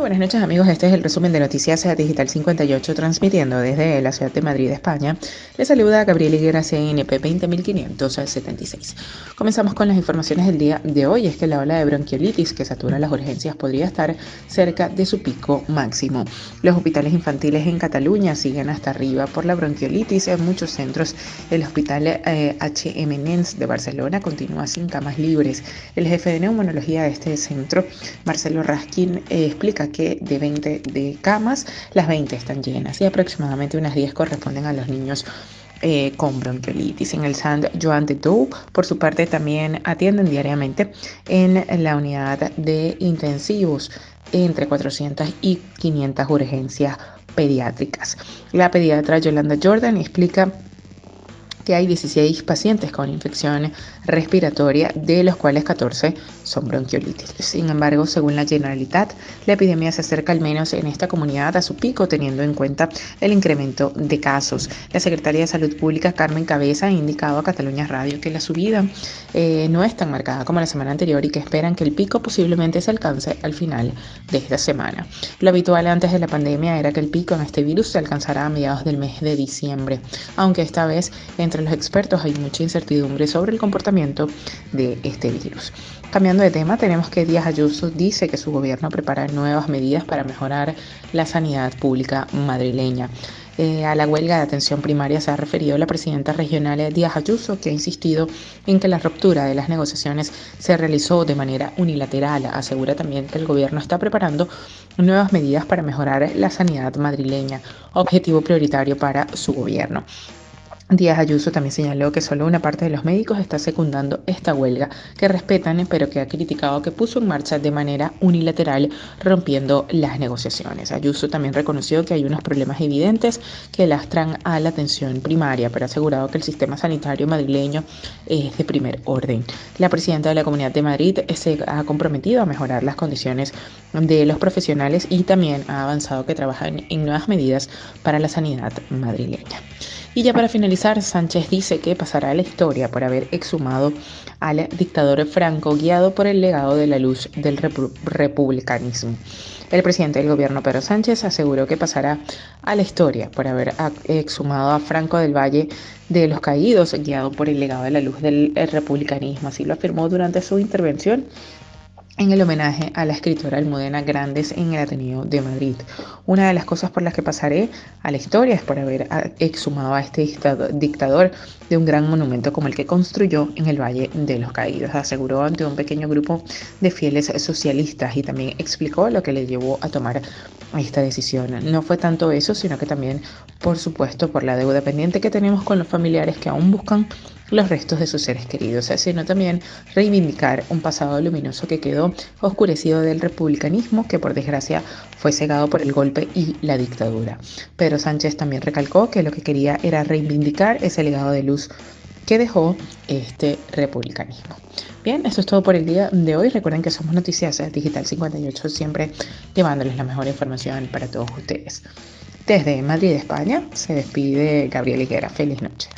Muy buenas noches amigos, este es el resumen de Noticias Digital 58 transmitiendo desde la ciudad de Madrid, España. Les saluda Gabriel Higuera, CNP 20576. Comenzamos con las informaciones del día de hoy, es que la ola de bronquiolitis que satura las urgencias podría estar cerca de su pico máximo. Los hospitales infantiles en Cataluña siguen hasta arriba por la bronquiolitis en muchos centros. El hospital eh, HM Nens de Barcelona continúa sin camas libres. El jefe de neumonología de este centro, Marcelo Raskin, eh, explica que de 20 de camas, las 20 están llenas y aproximadamente unas 10 corresponden a los niños eh, con bronquiolitis. En el Sant Joan de Dou, por su parte, también atienden diariamente en la unidad de intensivos entre 400 y 500 urgencias pediátricas. La pediatra Yolanda Jordan explica que hay 16 pacientes con infección respiratoria, de los cuales 14 son bronquiolitis. Sin embargo, según la Generalitat, la epidemia se acerca al menos en esta comunidad a su pico, teniendo en cuenta el incremento de casos. La secretaria de Salud Pública, Carmen Cabeza, ha indicado a Cataluña Radio que la subida eh, no es tan marcada como la semana anterior y que esperan que el pico posiblemente se alcance al final de esta semana. Lo habitual antes de la pandemia era que el pico en este virus se alcanzará a mediados del mes de diciembre, aunque esta vez entre los expertos hay mucha incertidumbre sobre el comportamiento de este virus. Cambiando de tema, tenemos que Díaz Ayuso dice que su gobierno prepara nuevas medidas para mejorar la sanidad pública madrileña. Eh, a la huelga de atención primaria se ha referido la presidenta regional Díaz Ayuso, que ha insistido en que la ruptura de las negociaciones se realizó de manera unilateral. Asegura también que el gobierno está preparando nuevas medidas para mejorar la sanidad madrileña, objetivo prioritario para su gobierno. Díaz Ayuso también señaló que solo una parte de los médicos está secundando esta huelga, que respetan, pero que ha criticado que puso en marcha de manera unilateral, rompiendo las negociaciones. Ayuso también reconoció que hay unos problemas evidentes que lastran a la atención primaria, pero ha asegurado que el sistema sanitario madrileño es de primer orden. La presidenta de la Comunidad de Madrid se ha comprometido a mejorar las condiciones de los profesionales y también ha avanzado que trabajan en nuevas medidas para la sanidad madrileña. Y ya para finalizar, Sánchez dice que pasará a la historia por haber exhumado al dictador Franco guiado por el legado de la luz del republicanismo. El presidente del gobierno, Pedro Sánchez, aseguró que pasará a la historia por haber exhumado a Franco del Valle de los Caídos, guiado por el legado de la luz del republicanismo. Así lo afirmó durante su intervención en el homenaje a la escritora Almudena Grandes en el Ateneo de Madrid. Una de las cosas por las que pasaré a la historia es por haber exhumado a este dictador de un gran monumento como el que construyó en el Valle de los Caídos, aseguró ante un pequeño grupo de fieles socialistas y también explicó lo que le llevó a tomar esta decisión. No fue tanto eso, sino que también, por supuesto, por la deuda pendiente que tenemos con los familiares que aún buscan los restos de sus seres queridos, sino también reivindicar un pasado luminoso que quedó oscurecido del republicanismo que por desgracia fue cegado por el golpe y la dictadura. Pedro Sánchez también recalcó que lo que quería era reivindicar ese legado de luz que dejó este republicanismo. Bien, eso es todo por el día de hoy. Recuerden que somos Noticias Digital 58, siempre llevándoles la mejor información para todos ustedes. Desde Madrid, España, se despide Gabriel Higuera. Feliz noche.